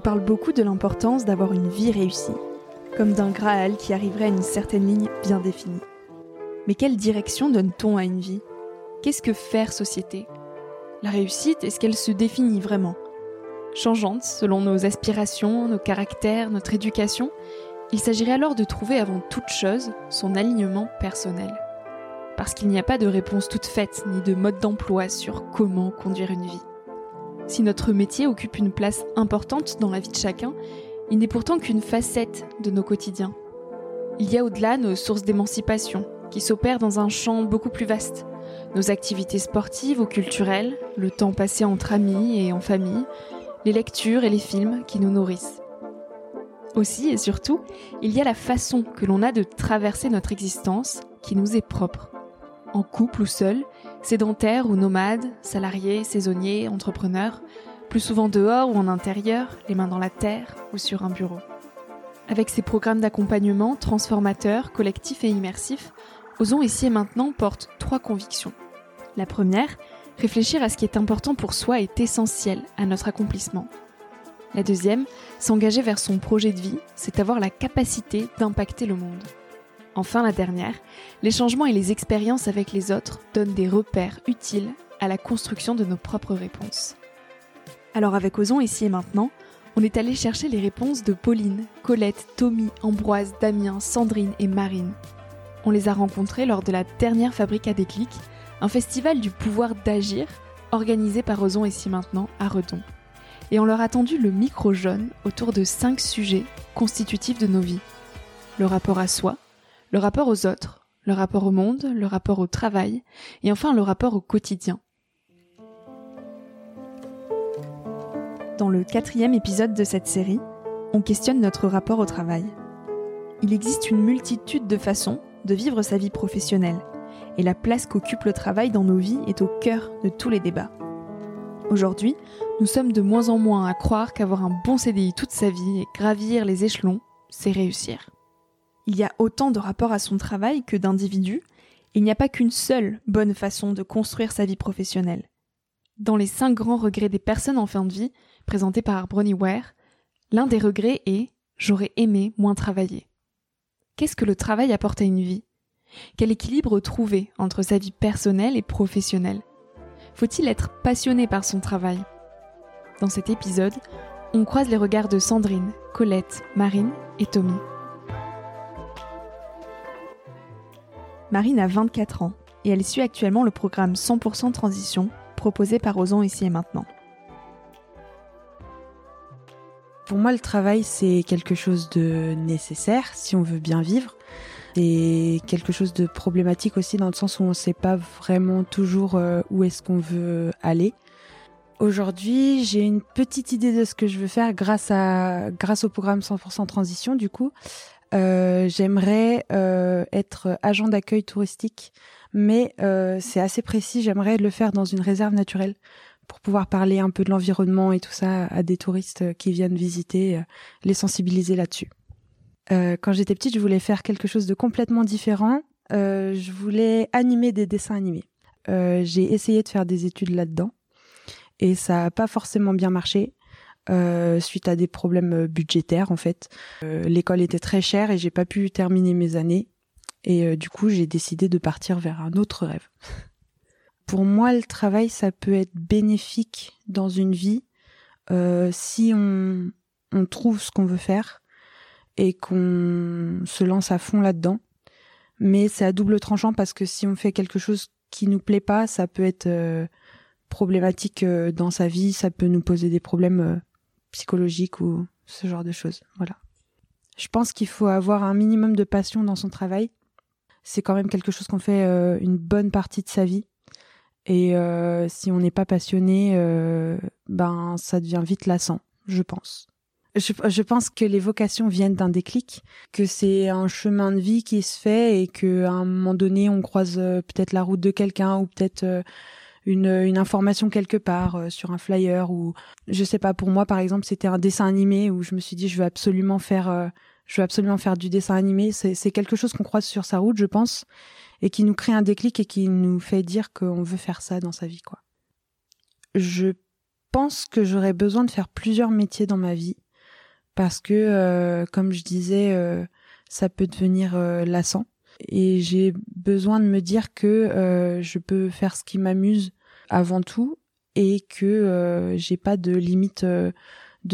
nous parle beaucoup de l'importance d'avoir une vie réussie, comme d'un Graal qui arriverait à une certaine ligne bien définie. Mais quelle direction donne-t-on à une vie? Qu'est-ce que faire société? La réussite, est-ce qu'elle se définit vraiment? Changeante selon nos aspirations, nos caractères, notre éducation, il s'agirait alors de trouver avant toute chose son alignement personnel. Parce qu'il n'y a pas de réponse toute faite ni de mode d'emploi sur comment conduire une vie. Si notre métier occupe une place importante dans la vie de chacun, il n'est pourtant qu'une facette de nos quotidiens. Il y a au-delà nos sources d'émancipation, qui s'opèrent dans un champ beaucoup plus vaste. Nos activités sportives ou culturelles, le temps passé entre amis et en famille, les lectures et les films qui nous nourrissent. Aussi et surtout, il y a la façon que l'on a de traverser notre existence qui nous est propre. En couple ou seul, sédentaire ou nomade, salarié, saisonnier, entrepreneur, plus souvent dehors ou en intérieur, les mains dans la terre ou sur un bureau. Avec ses programmes d'accompagnement transformateurs, collectifs et immersifs, Osons ici et maintenant porte trois convictions. La première, réfléchir à ce qui est important pour soi est essentiel à notre accomplissement. La deuxième, s'engager vers son projet de vie, c'est avoir la capacité d'impacter le monde. Enfin, la dernière, les changements et les expériences avec les autres donnent des repères utiles à la construction de nos propres réponses. Alors avec Ozon ici et maintenant, on est allé chercher les réponses de Pauline, Colette, Tommy, Ambroise, Damien, Sandrine et Marine. On les a rencontrés lors de la dernière Fabrique à déclic, un festival du pouvoir d'agir organisé par Ozon ici maintenant à Redon. Et on leur a tendu le micro jaune autour de cinq sujets constitutifs de nos vies. Le rapport à soi, le rapport aux autres, le rapport au monde, le rapport au travail, et enfin le rapport au quotidien. Dans le quatrième épisode de cette série, on questionne notre rapport au travail. Il existe une multitude de façons de vivre sa vie professionnelle, et la place qu'occupe le travail dans nos vies est au cœur de tous les débats. Aujourd'hui, nous sommes de moins en moins à croire qu'avoir un bon CDI toute sa vie et gravir les échelons, c'est réussir. Il y a autant de rapports à son travail que d'individus, il n'y a pas qu'une seule bonne façon de construire sa vie professionnelle. Dans les cinq grands regrets des personnes en fin de vie, présentés par Bronnie Ware, l'un des regrets est J'aurais aimé moins travailler. Qu'est-ce que le travail apporte à une vie? Quel équilibre trouver entre sa vie personnelle et professionnelle? Faut-il être passionné par son travail? Dans cet épisode, on croise les regards de Sandrine, Colette, Marine et Tommy. Marine a 24 ans et elle suit actuellement le programme 100% Transition proposé par Ozon ici et maintenant. Pour moi, le travail, c'est quelque chose de nécessaire si on veut bien vivre. C'est quelque chose de problématique aussi dans le sens où on ne sait pas vraiment toujours euh, où est-ce qu'on veut aller. Aujourd'hui, j'ai une petite idée de ce que je veux faire grâce grâce au programme 100% transition. Du coup, euh, j'aimerais euh, être agent d'accueil touristique, mais c'est assez précis. J'aimerais le faire dans une réserve naturelle pour pouvoir parler un peu de l'environnement et tout ça à des touristes qui viennent visiter, euh, les sensibiliser là-dessus. Euh, quand j'étais petite, je voulais faire quelque chose de complètement différent. Euh, je voulais animer des dessins animés. j'ai essayé de faire des études là-dedans et ça n'a pas forcément bien marché. Suite à des problèmes budgétaires en fait. L'école était très chère et j'ai pas pu terminer mes années et du coup j'ai décidé de partir vers un autre rêve. pour moi, le travail, ça peut être bénéfique dans une vie euh, si on, on trouve ce qu'on veut faire et qu'on se lance à fond là-dedans. Mais c'est à double tranchant parce que si on fait quelque chose qui nous plaît pas, ça peut être euh, problématique euh, dans sa vie, ça peut nous poser des problèmes psychologiques ou ce genre de choses. Voilà. Je pense qu'il faut avoir un minimum de passion dans son travail. C'est quand même quelque chose qu'on fait une bonne partie de sa vie. Et euh, si on n'est pas passionné, euh, ben ça devient vite lassant, je pense. Je, je, pense que les vocations viennent d'un déclic, que c'est un chemin de vie qui se fait et que à un moment donné on croise euh, peut-être la route de quelqu'un ou peut-être euh, une, information quelque part euh, sur un flyer ou je sais pas. Pour moi par exemple c'était un dessin animé où je me suis dit je veux absolument faire je veux absolument faire du dessin animé. C'est quelque chose qu'on croise sur sa route, je pense et qui nous crée un déclic et qui nous fait dire qu'on veut faire ça dans sa vie, quoi. Je pense que j'aurais besoin de faire plusieurs métiers dans ma vie parce que, comme je disais, ça peut devenir lassant. Et j'ai besoin de me dire que je peux faire ce qui m'amuse avant tout et que j'ai pas de limite de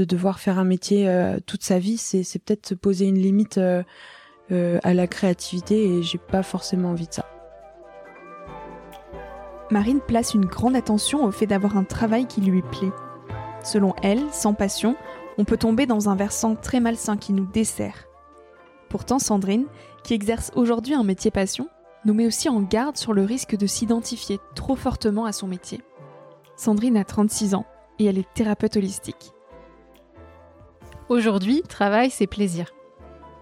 devoir faire un métier toute sa vie. C'est, c'est peut-être se poser une limite à la créativité et j'ai pas forcément envie de ça. Marine place une grande attention au fait d'avoir un travail qui lui plaît. Selon elle, sans passion, on peut tomber dans un versant très malsain qui nous dessert. Pourtant, Sandrine, qui exerce aujourd'hui un métier passion, nous met aussi en garde sur le risque de s'identifier trop fortement à son métier. Sandrine a 36 ans et elle est thérapeute holistique. Aujourd'hui, travail, c'est plaisir.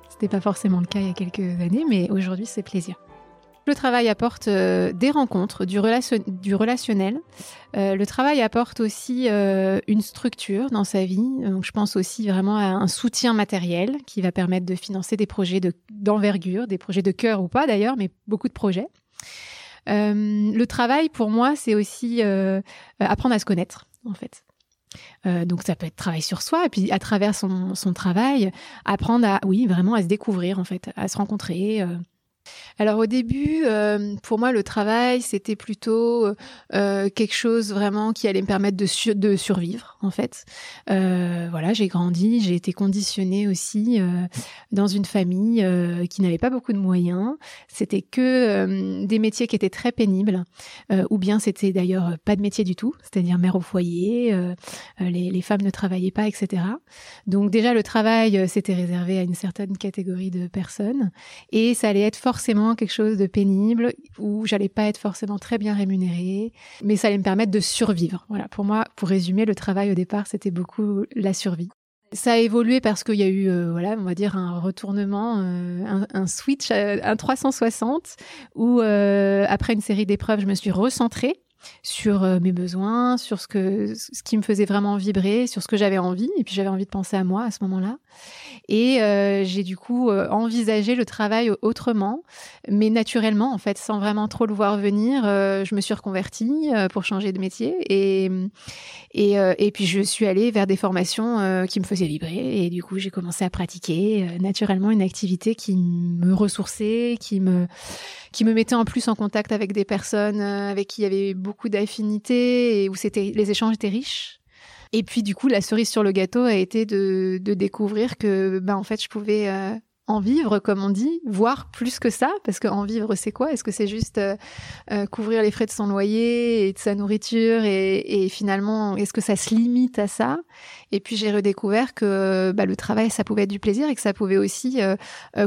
Ce n'était pas forcément le cas il y a quelques années, mais aujourd'hui, c'est plaisir. Le travail apporte euh, des rencontres, du, relationnel. Euh, le travail apporte aussi euh, une structure dans sa vie. Je pense aussi vraiment à un soutien matériel qui va permettre de financer des projets d'envergure, des projets de cœur ou pas d'ailleurs, mais beaucoup de projets. le travail, pour moi, c'est aussi apprendre à se connaître, en fait. donc ça peut être travail sur soi et puis à travers son, son travail apprendre à oui vraiment à se découvrir en fait à se rencontrer alors au début, euh, pour moi, le travail, c'était plutôt euh, quelque chose vraiment qui allait me permettre de, survivre, en fait. Euh, voilà, j'ai grandi, j'ai été conditionnée aussi dans une famille qui n'avait pas beaucoup de moyens. C'était que des métiers qui étaient très pénibles, ou bien c'était d'ailleurs pas de métier du tout, c'est-à-dire mère au foyer, les, les, femmes ne travaillaient pas, etc. Donc déjà, le travail, c'était réservé à une certaine catégorie de personnes, et ça allait être forcément quelque chose de pénible où j'allais pas être forcément très bien rémunérée, mais ça allait me permettre de survivre. Voilà, pour moi, pour résumer, le travail au départ, c'était beaucoup la survie. Ça a évolué parce qu'il y a eu, euh, voilà, on va dire un retournement, euh, un, un, switch, euh, un 360, où après une série d'épreuves, je me suis recentrée sur euh, mes besoins, sur ce que ce qui me faisait vraiment vibrer, sur ce que j'avais envie. Et puis j'avais envie de penser à moi à ce moment-là. Et euh, j'ai du coup euh, envisagé le travail autrement, mais naturellement en fait, sans vraiment trop le voir venir. je me suis reconvertie pour changer de métier et et, puis je suis allée vers des formations qui me faisaient vibrer. Et du coup j'ai commencé à pratiquer naturellement une activité qui me ressourçait, qui me qui me mettait en plus en contact avec des personnes avec qui il y avait beaucoup d'affinités et où c'était les échanges étaient riches. Et puis du coup, la cerise sur le gâteau a été de, de découvrir que ben en fait, je pouvais euh, en vivre, comme on dit, voire plus que ça, parce qu'en vivre, c'est quoi? Est-ce que c'est juste euh, euh, couvrir les frais de son loyer et de sa nourriture et, finalement, est-ce que ça se limite à ça? Et puis j'ai redécouvert que bah, le travail, ça pouvait être du plaisir et que ça pouvait aussi euh,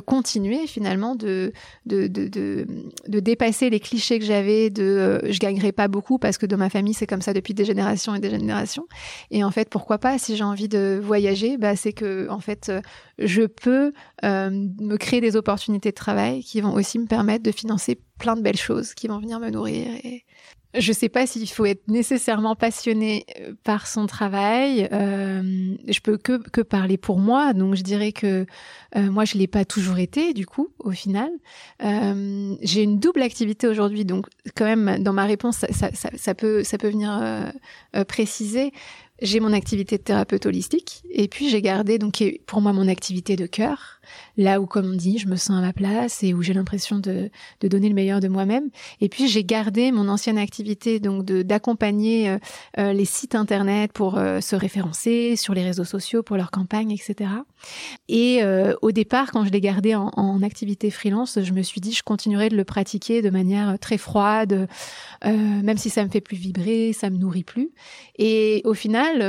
continuer finalement de de, de, de, dépasser les clichés que j'avais de je gagnerai pas beaucoup parce que dans ma famille, c'est comme ça depuis des générations et des générations. Et en fait, pourquoi pas? Si j'ai envie de voyager, bah, c'est que en fait, je peux euh, me créer des opportunités de travail qui vont aussi me permettre de financer plein de belles choses qui vont venir me nourrir. Et je sais pas s'il faut être nécessairement passionné euh, par son travail. Euh, je peux que, parler pour moi, donc je dirais que euh, moi je l'ai pas toujours été du coup au final. Euh, j'ai une double activité aujourd'hui, donc quand même dans ma réponse ça, ça, peut ça peut venir préciser j'ai mon activité de thérapeute holistique et puis j'ai gardé donc pour moi mon activité de cœur là où, comme on dit, je me sens à ma place et où j'ai l'impression de, donner le meilleur de moi-même. Et puis j'ai gardé mon ancienne activité donc d'accompagner euh, euh, les sites internet pour euh, se référencer sur les réseaux sociaux pour leur campagne, etc. Et au départ, quand je l'ai gardé en, activité freelance, je me suis dit je continuerai de le pratiquer de manière très froide, même si ça me fait plus vibrer, ça me nourrit plus. Et au final,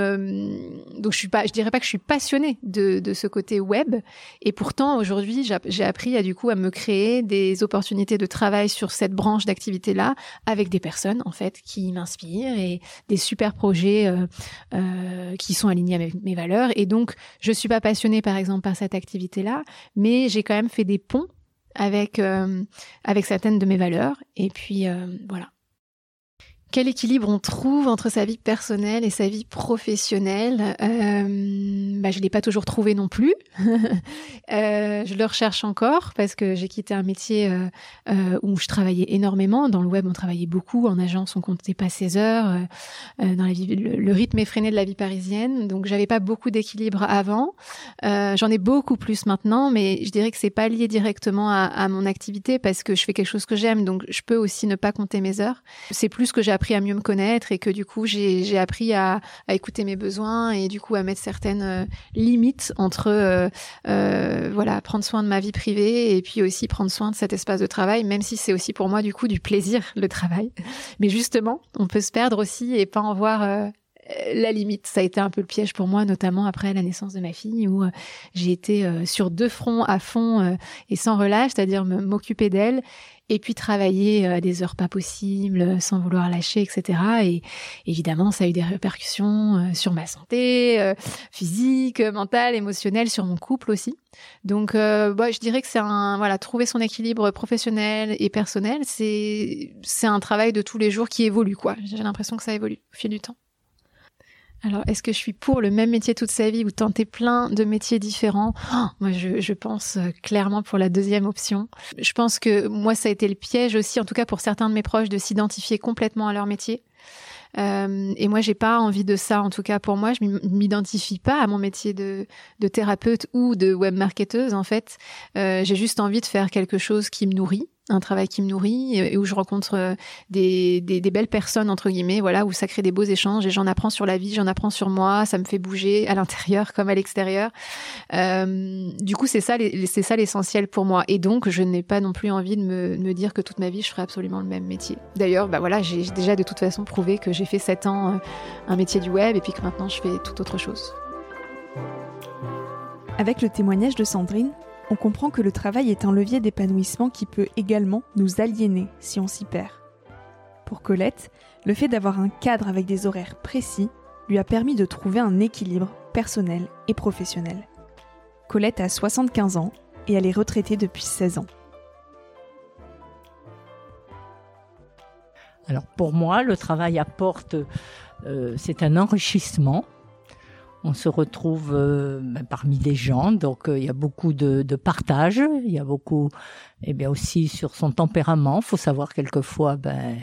donc je suis pas, je dirais pas que je suis passionnée de, de ce côté web. Et pourtant, aujourd'hui, j'ai appris à du coup à me créer des opportunités de travail sur cette branche d'activité-là avec des personnes en fait qui m'inspirent et des super projets euh, euh, qui sont alignés avec mes valeurs. Et donc, je suis pas passionnée par exemple par cette activité-là, mais j'ai quand même fait des ponts avec euh, avec certaines de mes valeurs. Et puis voilà. Quel équilibre on trouve entre sa vie personnelle et sa vie professionnelle? Euh, bah, Je ne l'ai pas toujours trouvé non plus. euh, je le recherche encore parce que j'ai quitté un métier euh, où je travaillais énormément. Dans le web, on travaillait beaucoup. En agence, on comptait pas ses heures. Dans la vie, le, le, rythme effréné de la vie parisienne. Donc, j'avais pas beaucoup d'équilibre avant. J'en ai beaucoup plus maintenant, mais je dirais que c'est pas lié directement à, à mon activité parce que je fais quelque chose que j'aime. Donc, je peux aussi ne pas compter mes heures. C'est plus que j'ai appris à mieux me connaître et que du coup j'ai appris à, à, écouter mes besoins et du coup à mettre certaines euh, limites entre euh, euh, voilà prendre soin de ma vie privée et puis aussi prendre soin de cet espace de travail même si c'est aussi pour moi du coup du plaisir le travail. Mais justement on peut se perdre aussi et pas en voir la limite. Ça a été un peu le piège pour moi, notamment après la naissance de ma fille, où euh, j'ai été euh, sur deux fronts à fond euh, et sans relâche, c'est-à-dire m'occuper d'elle et puis travailler à des heures pas possibles, sans vouloir lâcher, etc. Et évidemment, ça a eu des répercussions sur ma santé physique, mentale, émotionnelle, sur mon couple aussi. Donc, euh, bah, je dirais que c'est un voilà, trouver son équilibre professionnel et personnel, c'est c'est un travail de tous les jours qui évolue quoi. J'ai l'impression que ça évolue au fil du temps. Alors, est-ce que je suis pour le même métier toute sa vie ou tenter plein de métiers différents? Oh, Moi, je, je, pense euh, clairement pour la deuxième option. Je pense que moi, ça a été le piège aussi, en tout cas pour certains de mes proches, de s'identifier complètement à leur métier. Euh, et moi, j'ai pas envie de ça. En tout cas, pour moi, je m'identifie pas à mon métier de, thérapeute ou de web marketeuse. En fait, euh, j'ai juste envie de faire quelque chose qui me nourrit un travail qui me nourrit et où je rencontre euh, des, belles personnes entre guillemets voilà où ça crée des beaux échanges et j'en apprends sur la vie j'en apprends sur moi ça me fait bouger à l'intérieur comme à l'extérieur. Euh, du coup c'est ça l'essentiel pour moi. Et donc je n'ai pas non plus envie de me, dire que toute ma vie je ferai absolument le même métier. D'ailleurs bah voilà j'ai déjà de toute façon prouvé que j'ai fait sept ans euh, un métier du web et puis que maintenant je fais tout autre chose. Avec le témoignage de Sandrine on comprend que le travail est un levier d'épanouissement qui peut également nous aliéner si on s'y perd. Pour Colette, le fait d'avoir un cadre avec des horaires précis lui a permis de trouver un équilibre personnel et professionnel. Colette a 75 ans et elle est retraitée depuis 16 ans. Alors pour moi, le travail apporte, euh, c'est un enrichissement on se retrouve euh, ben, parmi des gens, donc euh, il y a beaucoup de, de, partage, il y a beaucoup, eh bien aussi sur son tempérament. Faut savoir quelquefois, ben,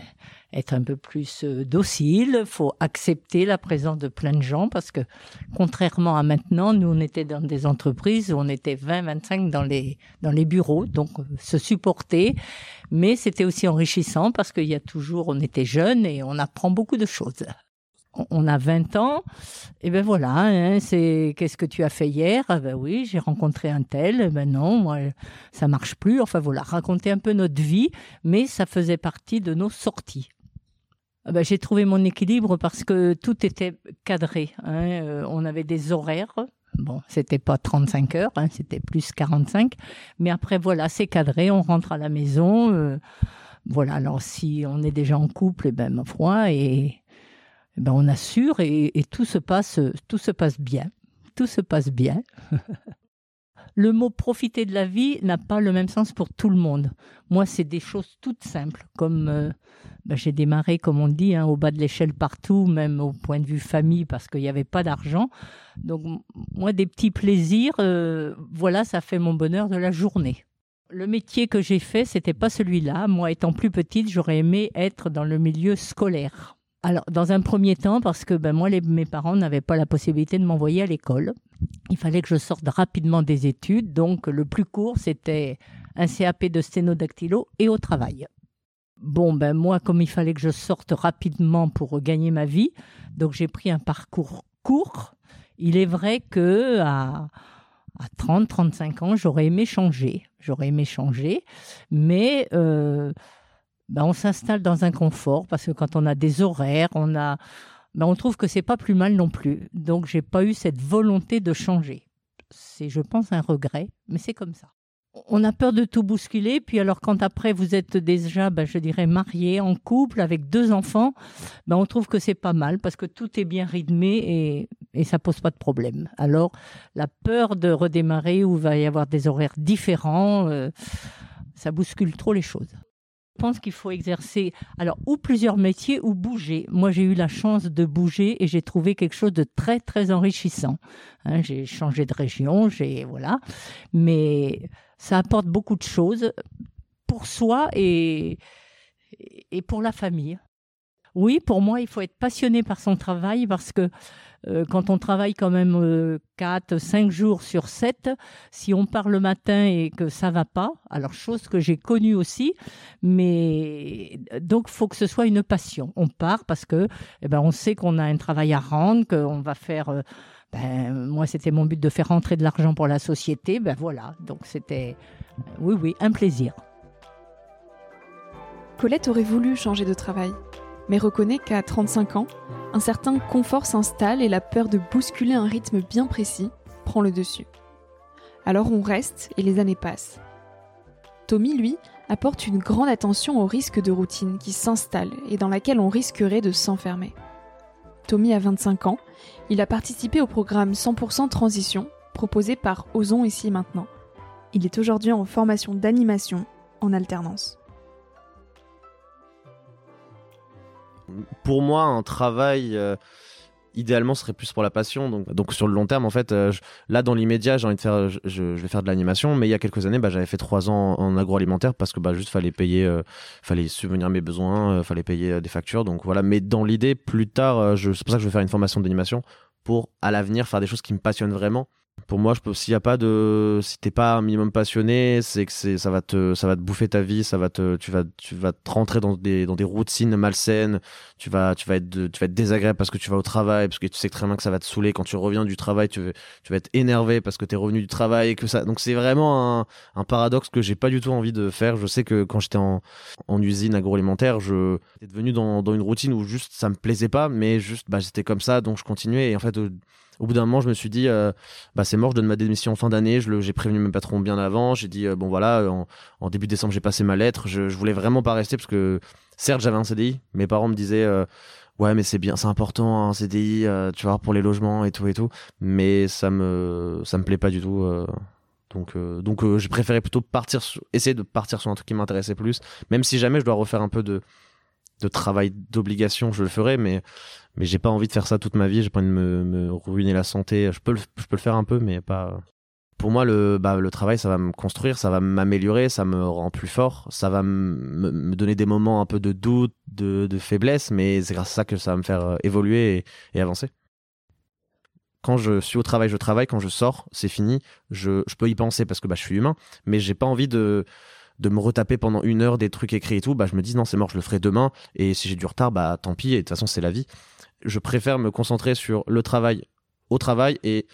être un peu plus euh, docile. Faut accepter la présence de plein de gens parce que contrairement à maintenant, nous on était dans des entreprises où on était 20, 25 dans les dans les bureaux, donc se supporter. Mais c'était aussi enrichissant parce qu'il y a toujours, on était jeunes et on apprend beaucoup de choses on a 20 ans, et ben voilà, hein, c'est qu'est-ce que tu as fait hier? Ah Ben oui, j'ai rencontré un tel, ben non, moi ça marche plus. Enfin voilà, raconter un peu notre vie, mais ça faisait partie de nos sorties. Ah ben, j'ai trouvé mon équilibre parce que tout était cadré. Hein, euh, on avait des horaires. Bon, c'était pas 35 heures, hein, c'était plus 45. Mais après, voilà, c'est cadré. On rentre à la maison. Euh, voilà, alors si on est déjà en couple, eh ben ma foi, et eh ben on assure et, et, tout se passe, tout se passe bien. Tout se passe bien. le mot profiter de la vie n'a pas le même sens pour tout le monde. Moi, c'est des choses toutes simples, comme euh, ben j'ai démarré, comme on dit, hein, au bas de l'échelle partout, même au point de vue famille, parce qu'il n'y avait pas d'argent. Donc, moi, des petits plaisirs, euh, voilà, ça fait mon bonheur de la journée. Le métier que j'ai fait, c'était pas celui-là. Moi, étant plus petite, j'aurais aimé être dans le milieu scolaire. Alors, dans un premier temps, parce que ben, moi, mes parents n'avaient pas la possibilité de m'envoyer à l'école. Il fallait que je sorte rapidement des études. Donc, le plus court, c'était un CAP de sténodactylo et au travail. Bon, ben moi, comme il fallait que je sorte rapidement pour gagner ma vie, donc j'ai pris un parcours court. Il est vrai que à, à 30, 35 ans, j'aurais aimé changer. J'aurais aimé changer, mais euh, ben, on s'installe dans un confort parce que quand on a des horaires, on a, ben, on trouve que c'est pas plus mal non plus. Donc j'ai pas eu cette volonté de changer. C'est, je pense, un regret, mais c'est comme ça. On a peur de tout bousculer, puis alors quand après vous êtes déjà, ben, je dirais, marié, en couple, avec deux enfants, on trouve que c'est pas mal parce que tout est bien rythmé et, et ça pose pas de problème. Alors la peur de redémarrer où va y avoir des horaires différents, euh, ça bouscule trop les choses. Je pense qu'il faut exercer, alors, ou plusieurs métiers ou bouger. Moi, j'ai eu la chance de bouger et j'ai trouvé quelque chose de très, très enrichissant. Hein, j'ai changé de région, j'ai, voilà. Mais ça apporte beaucoup de choses pour soi et, et pour la famille. Oui, pour moi, il faut être passionné par son travail parce que quand on travaille quand même euh, 4, 5 jours sur 7, si on part le matin et que ça va pas, alors chose que j'ai connue aussi, mais donc faut que ce soit une passion. On part parce que eh ben, on sait qu'on a un travail à rendre, qu'on va faire... Euh, ben, moi, c'était mon but de faire rentrer de l'argent pour la société. Ben voilà, donc c'était, oui, oui, un plaisir. Colette aurait voulu changer de travail, mais reconnaît qu'à 35 ans, un certain confort s'installe et la peur de bousculer un rythme bien précis prend le dessus. Alors on reste et les années passent. Tommy, lui, apporte une grande attention au risque de routine qui s'installe et dans laquelle on risquerait de s'enfermer. Tommy a 25 ans, il a participé au programme 100% Transition proposé par Ozon ici maintenant. Il est aujourd'hui en formation d'animation en alternance. Pour moi, un travail euh, idéalement serait plus pour la passion. Donc, sur le long terme, en fait, euh, là dans l'immédiat, j'ai envie de faire, je, vais faire de l'animation. Mais il y a quelques années, bah, j'avais fait trois ans en agroalimentaire parce que bah, juste fallait payer, euh, fallait subvenir mes besoins, fallait payer des factures. Donc voilà. Mais dans l'idée, plus tard, c'est pour ça que je vais faire une formation d'animation pour à l'avenir faire des choses qui me passionnent vraiment. Pour moi, s'il y a pas de, si t'es pas un minimum passionné, c'est que ça va te, ça va te bouffer ta vie, ça va te, tu vas, tu vas te rentrer dans des, dans des routines malsaines. Tu vas, tu vas être, tu vas être désagréable parce que tu vas au travail, parce que tu sais très bien que ça va te saouler quand tu reviens du travail. Tu, vas- tu vas être énervé parce que t'es revenu du travail et que ça. Donc c'est vraiment un, un paradoxe que j'ai pas du tout envie de faire. Je sais que quand j'étais en, en usine agroalimentaire, je j'étais devenu dans, dans une routine où juste ça me plaisait pas, mais juste, bah, j'étais comme ça, donc je continuais. Et en fait, au, bout d'un moment, je me suis dit, euh, bah c'est mort, je donne ma démission en fin d'année. J'ai prévenu mes patrons bien avant. J'ai dit euh, bon voilà, en, en début décembre j'ai passé ma lettre. Je, je voulais vraiment pas rester parce que certes j'avais un CDI. Mes parents me disaient euh, ouais mais c'est bien, c'est important un CDI, euh, tu vois pour les logements et tout et tout. Mais ça me ça me plaît pas du tout. euh. donc euh, donc euh, j'ai préféré plutôt partir, essayer de partir sur un truc qui m'intéressait plus. Même si jamais je dois refaire un peu de de travail d'obligation, je le ferai, mais mais j'ai pas envie de faire ça toute ma vie. J'ai pas envie de me, ruiner la santé. Je peux le, je peux le faire un peu, mais pas. Pour moi, le, bah, le travail, ça va me construire, ça va m'améliorer, ça me rend plus fort, ça va me, me donner des moments un peu de doute, de, de faiblesse, mais c'est grâce à ça que ça va me faire euh, évoluer et, et avancer. Quand je suis au travail, je travaille. Quand je sors, c'est fini. Je, je peux y penser parce que bah, je suis humain, mais j'ai pas envie de, de me retaper pendant une heure des trucs écrits et tout. Bah, je me dis non, c'est mort, je le ferai demain. Et si j'ai du retard, bah tant pis. Et de toute façon, c'est la vie je préfère me concentrer sur le travail au travail et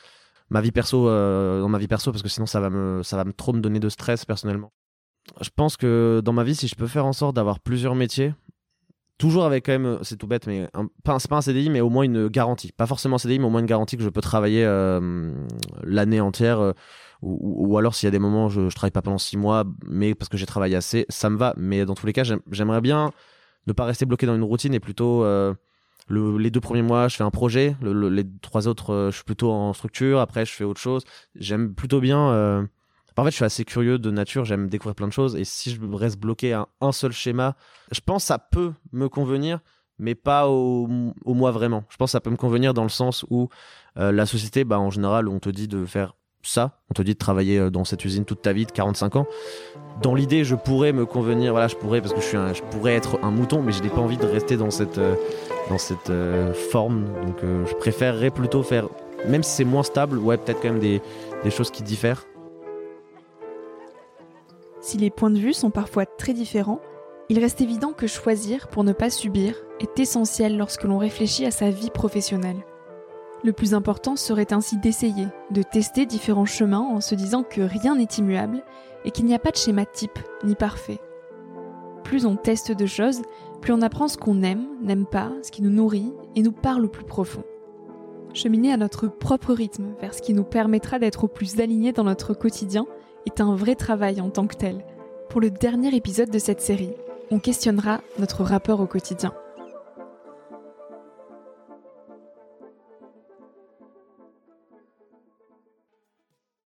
ma vie perso euh, dans ma vie perso parce que sinon ça va me ça va trop me donner de stress personnellement. Je pense que dans ma vie si je peux faire en sorte d'avoir plusieurs métiers toujours avec quand même c'est tout bête mais un, pas, c'est pas un CDI mais au moins une garantie pas forcément un CDI mais au moins une garantie que je peux travailler euh, l'année entière euh, ou, alors s'il y a des moments je, je travaille pas pendant six mois mais parce que j'ai travaillé assez ça me va mais dans tous les cas j'aime- j'aimerais bien ne pas rester bloqué dans une routine et plutôt euh, le- les deux premiers mois, je fais un projet. Le- le- les trois autres, euh, je suis plutôt en structure. Après, je fais autre chose. J'aime plutôt bien. euh, En fait, je suis assez curieux de nature. J'aime découvrir plein de choses. Et si je reste bloqué à un seul schéma, je pense que ça peut me convenir, mais pas au, au moi vraiment. Je pense que ça peut me convenir dans le sens où la société, bah, en général, on te dit de faire ça. On te dit de travailler euh, dans cette usine toute ta vie de 45 ans. Dans l'idée, je pourrais me convenir. Voilà, je pourrais parce que je suis, je pourrais être un mouton, mais je n'ai pas envie de rester dans cette euh, dans cette euh, forme. Donc je préférerais plutôt faire, même si c'est moins stable, ouais, peut-être quand même des, des choses qui diffèrent. Si les points de vue sont parfois très différents, il reste évident que choisir pour ne pas subir est essentiel lorsque l'on réfléchit à sa vie professionnelle. Le plus important serait ainsi d'essayer, de tester différents chemins en se disant que rien n'est immuable et qu'il n'y a pas de schéma type ni parfait. Plus on teste de choses, plus on apprend ce qu'on aime, n'aime pas, ce qui nous nourrit et nous parle au plus profond. Cheminer à notre propre rythme vers ce qui nous permettra d'être au plus alignés dans notre quotidien est un vrai travail en tant que tel. Pour le dernier épisode de cette série, on questionnera notre rapport au quotidien.